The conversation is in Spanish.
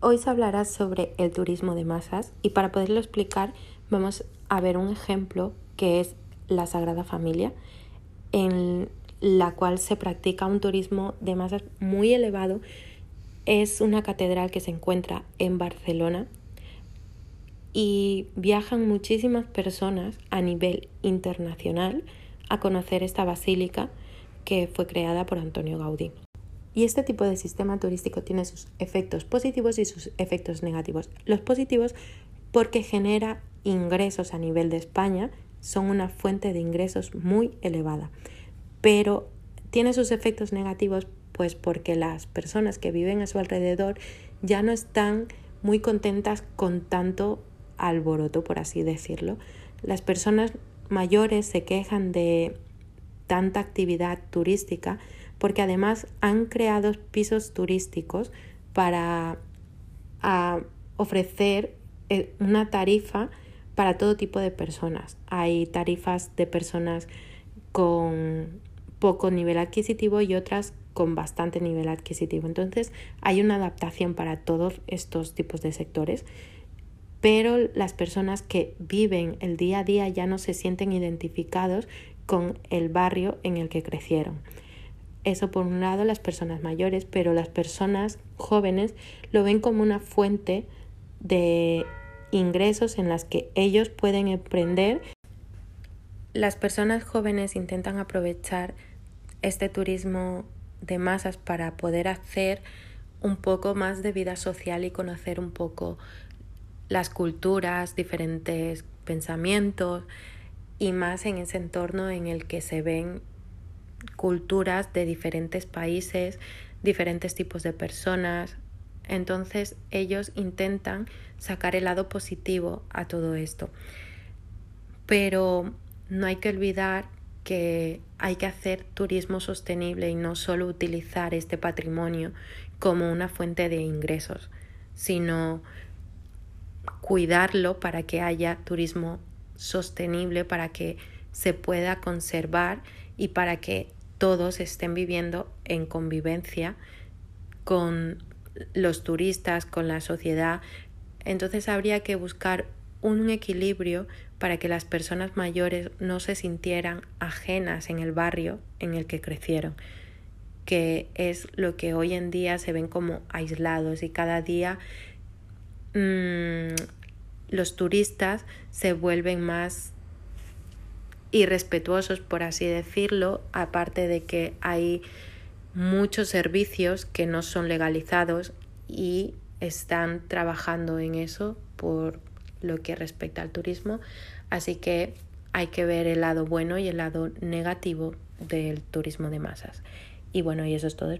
Hoy se hablará sobre el turismo de masas y para poderlo explicar vamos a ver un ejemplo que es la Sagrada Familia, en la cual se practica un turismo de masas muy elevado. Es una catedral que se encuentra en Barcelona y viajan muchísimas personas a nivel internacional a conocer esta basílica que fue creada por Antonio Gaudí. Y este tipo de sistema turístico tiene sus efectos positivos y sus efectos negativos. Los positivos porque genera ingresos a nivel de España, son una fuente de ingresos muy elevada. Pero tiene sus efectos negativos pues porque las personas que viven a su alrededor ya no están muy contentas con tanto alboroto, por así decirlo. Las personas mayores se quejan de tanta actividad turística porque además han creado pisos turísticos para ofrecer eh, una tarifa para todo tipo de personas. Hay tarifas de personas con poco nivel adquisitivo y otras con bastante nivel adquisitivo. Entonces hay una adaptación para todos estos tipos de sectores, pero las personas que viven el día a día ya no se sienten identificados con el barrio en el que crecieron. Eso por un lado las personas mayores, pero las personas jóvenes lo ven como una fuente de ingresos en las que ellos pueden emprender. Las personas jóvenes intentan aprovechar este turismo de masas para poder hacer un poco más de vida social y conocer un poco las culturas, diferentes pensamientos y más en ese entorno en el que se ven culturas de diferentes países, diferentes tipos de personas, entonces ellos intentan sacar el lado positivo a todo esto. Pero no hay que olvidar que hay que hacer turismo sostenible y no solo utilizar este patrimonio como una fuente de ingresos, sino cuidarlo para que haya turismo sostenible, para que se pueda conservar y para que todos estén viviendo en convivencia con los turistas, con la sociedad. Entonces habría que buscar un equilibrio para que las personas mayores no se sintieran ajenas en el barrio en el que crecieron, que es lo que hoy en día se ven como aislados y cada día mmm, los turistas se vuelven más irrespetuosos, por así decirlo, aparte de que hay muchos servicios que no son legalizados y están trabajando en eso por lo que respecta al turismo. Así que hay que ver el lado bueno y el lado negativo del turismo de masas. Y bueno, y eso es todo.